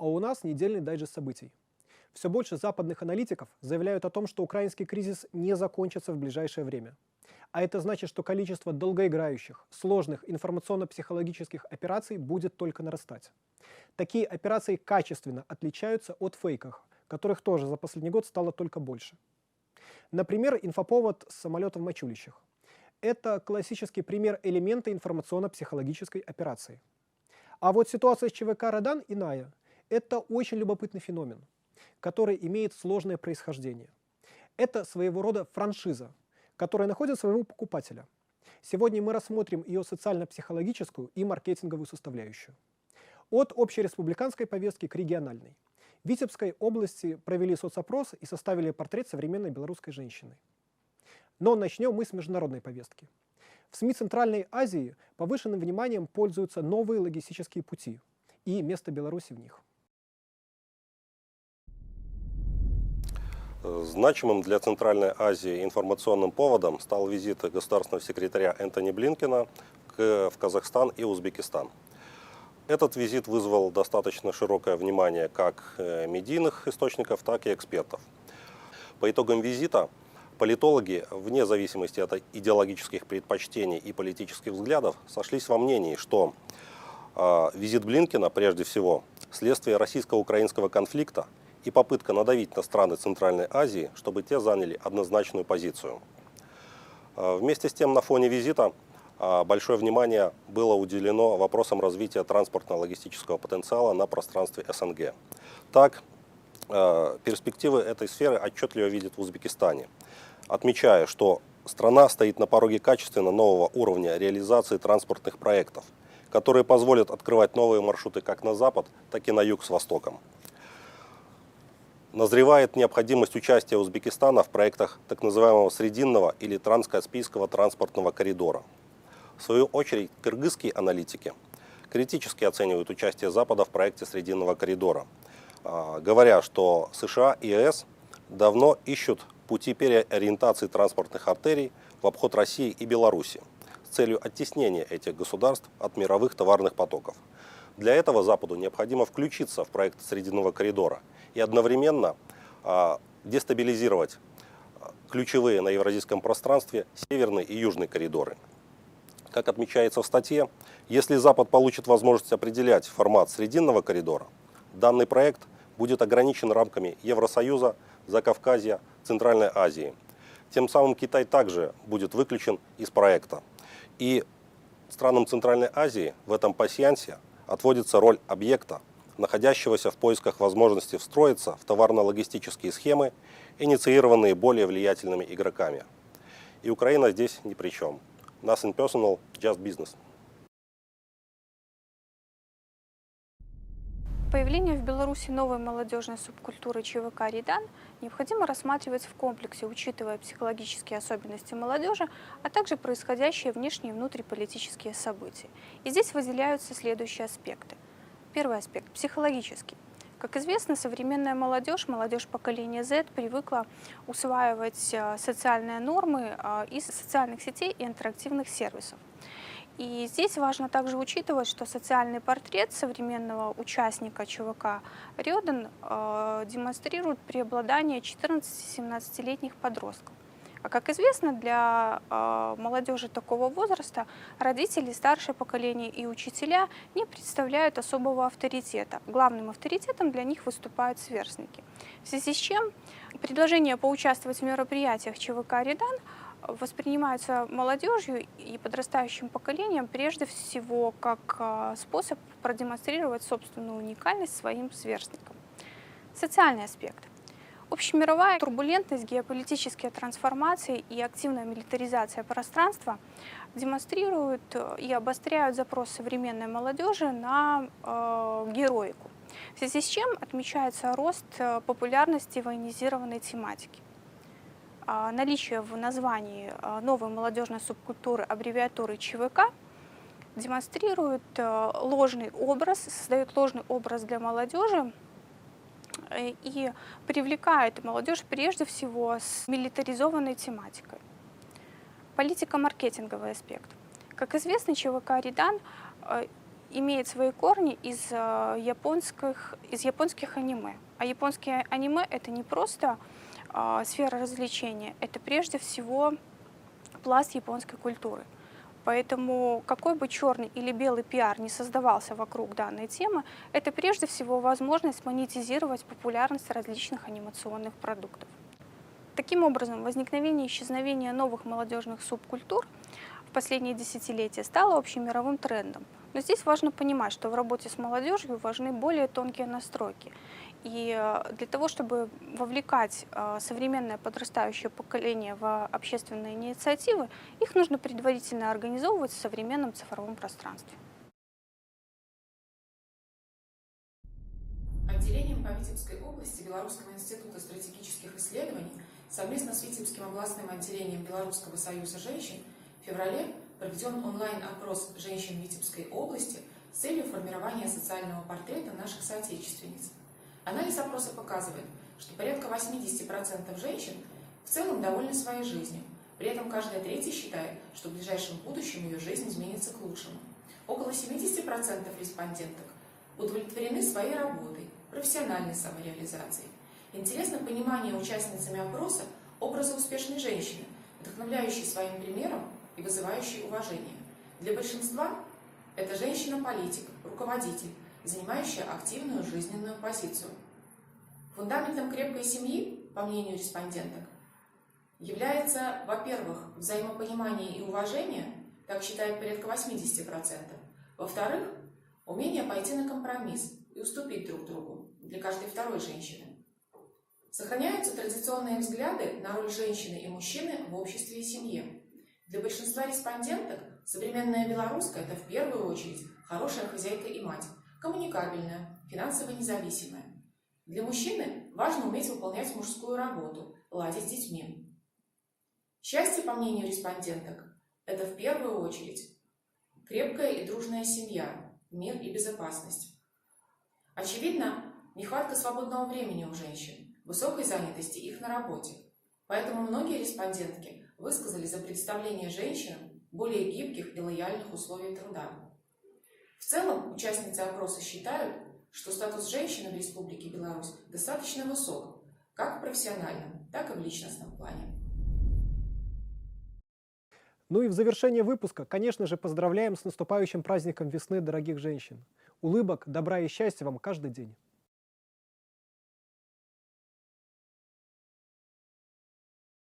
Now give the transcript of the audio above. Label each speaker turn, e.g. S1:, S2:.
S1: А у нас недельный дайджест событий. Все больше западных аналитиков заявляют о том, что украинский кризис не закончится в ближайшее время. А это значит, что количество долгоиграющих, сложных информационно-психологических операций будет только нарастать. Такие операции качественно отличаются от фейков, которых тоже за последний год стало только больше. Например, инфоповод с самолета в Мачулищах. Это классический пример элемента информационно-психологической операции. А вот ситуация с ЧВК «Радан» иная. Это очень любопытный феномен, который имеет сложное происхождение. Это своего рода франшиза, которая находит своего покупателя. Сегодня мы рассмотрим ее социально-психологическую и маркетинговую составляющую. От общереспубликанской повестки к региональной. В Витебской области провели соцопрос и составили портрет современной белорусской женщины. Но начнем мы с международной повестки. В СМИ Центральной Азии повышенным вниманием пользуются новые логистические пути и место Беларуси в них.
S2: Значимым для Центральной Азии информационным поводом стал визит государственного секретаря Энтони Блинкина в Казахстан и Узбекистан. Этот визит вызвал достаточно широкое внимание как э, медийных источников, так и экспертов. По итогам визита политологи, вне зависимости от идеологических предпочтений и политических взглядов, сошлись во мнении, что э, визит Блинкина, прежде всего, следствие российско-украинского конфликта и попытка надавить на страны Центральной Азии, чтобы те заняли однозначную позицию. Э, вместе с тем, на фоне визита а, большое внимание было уделено вопросам развития транспортно-логистического потенциала на пространстве СНГ. Так, а, перспективы этой сферы отчетливо видят в Узбекистане, отмечая, что страна стоит на пороге качественно нового уровня реализации транспортных проектов, которые позволят открывать новые маршруты как на запад, так и на юг с востоком. Назревает необходимость участия Узбекистана в проектах так называемого Срединного или Транскаспийского транспортного коридора – в свою очередь, кыргызские аналитики критически оценивают участие Запада в проекте Срединного коридора, а, говоря, что США и ЕС давно ищут пути переориентации транспортных артерий в обход России и Беларуси с целью оттеснения этих государств от мировых товарных потоков. Для этого Западу необходимо включиться в проект Срединного коридора и одновременно а, дестабилизировать а, ключевые на евразийском пространстве северный и южный коридоры – как отмечается в статье, если Запад получит возможность определять формат срединного коридора, данный проект будет ограничен рамками Евросоюза, Закавказья, Центральной Азии. Тем самым Китай также будет выключен из проекта. И странам Центральной Азии в этом пассиансе отводится роль объекта, находящегося в поисках возможности встроиться в товарно-логистические схемы, инициированные более влиятельными игроками. И Украина здесь ни при чем. Nothing personal, just business.
S3: Появление в Беларуси новой молодежной субкультуры ЧВК «Редан» необходимо рассматривать в комплексе, учитывая психологические особенности молодежи, а также происходящие внешние и внутриполитические события. И здесь выделяются следующие аспекты. Первый аспект – психологический. Как известно, современная молодежь, молодежь поколения Z привыкла усваивать э, социальные нормы э, из социальных сетей и интерактивных сервисов. И здесь важно также учитывать, что социальный портрет современного участника ЧВК Рёден э, демонстрирует преобладание 14-17-летних подростков. А как известно, для э, молодежи такого возраста родители, старшее поколение и учителя не представляют особого авторитета. Главным авторитетом для них выступают сверстники. В связи с чем предложение поучаствовать в мероприятиях ЧВК «Редан» воспринимаются молодежью и подрастающим поколением прежде всего как э, способ продемонстрировать собственную уникальность своим сверстникам. Социальный аспект. Общемировая турбулентность, геополитические трансформации и активная милитаризация пространства демонстрируют э, и обостряют запрос современной молодежи на э, героику, в связи с чем отмечается рост э, популярности военизированной тематики. А наличие в названии э, новой молодежной субкультуры аббревиатуры ЧВК демонстрирует ложный образ, создает ложный образ для молодежи и привлекает молодежь прежде всего с милитаризованной тематикой. Политико-маркетинговый аспект. Как известно, ЧВК «Редан» э, имеет свои корни из, э, японских, из японских аниме. А японские аниме — это не просто э, сфера развлечения, это прежде всего пласт японской культуры. Поэтому какой бы черный или белый пиар не создавался вокруг данной темы, это прежде всего возможность монетизировать популярность различных анимационных продуктов. Таким образом, возникновение и исчезновение новых молодежных субкультур в последние десятилетия стало общемировым трендом. Но здесь важно понимать, что в работе с молодежью важны более тонкие настройки. И э, для того, чтобы вовлекать э, современное подрастающее поколение в общественные инициативы, их нужно предварительно организовывать в современном цифровом пространстве.
S4: Отделением по Витебской области Белорусского института стратегических исследований совместно с Витебским областным отделением Белорусского союза женщин в феврале проведен онлайн-опрос женщин Витебской области с целью формирования социального портрета наших соотечественниц. Анализ опроса показывает, что порядка 80% женщин в целом довольны своей жизнью. При этом каждая третья считает, что в ближайшем будущем ее жизнь изменится к лучшему. Около 70% респонденток удовлетворены своей работой, профессиональной самореализацией. Интересно понимание участницами опроса образа успешной женщины, вдохновляющей своим примером и вызывающей уважение. Для большинства это женщина-политик, руководитель, занимающая активную жизненную позицию. Фундаментом крепкой семьи, по мнению респонденток, является, во-первых, взаимопонимание и уважение, так считает порядка 80%. Во-вторых, умение пойти на компромисс и уступить друг другу для каждой второй женщины. Сохраняются традиционные взгляды на роль женщины и мужчины в обществе и семье. Для большинства респонденток современная белорусская – это в первую очередь хорошая хозяйка и мать, коммуникабельная, финансово независимая. Для мужчины важно уметь выполнять мужскую работу, ладить с детьми. Счастье, по мнению респонденток, это в первую очередь крепкая и дружная семья, мир и безопасность. Очевидно, нехватка свободного времени у женщин, высокой занятости их на работе. Поэтому многие респондентки высказали за представление женщинам более гибких и лояльных условий труда. В целом, участницы опроса считают, что статус женщины в Республике Беларусь достаточно высок, как в профессиональном, так и в личностном плане.
S1: Ну и в завершение выпуска, конечно же, поздравляем с наступающим праздником весны, дорогих женщин. Улыбок, добра и счастья вам каждый день.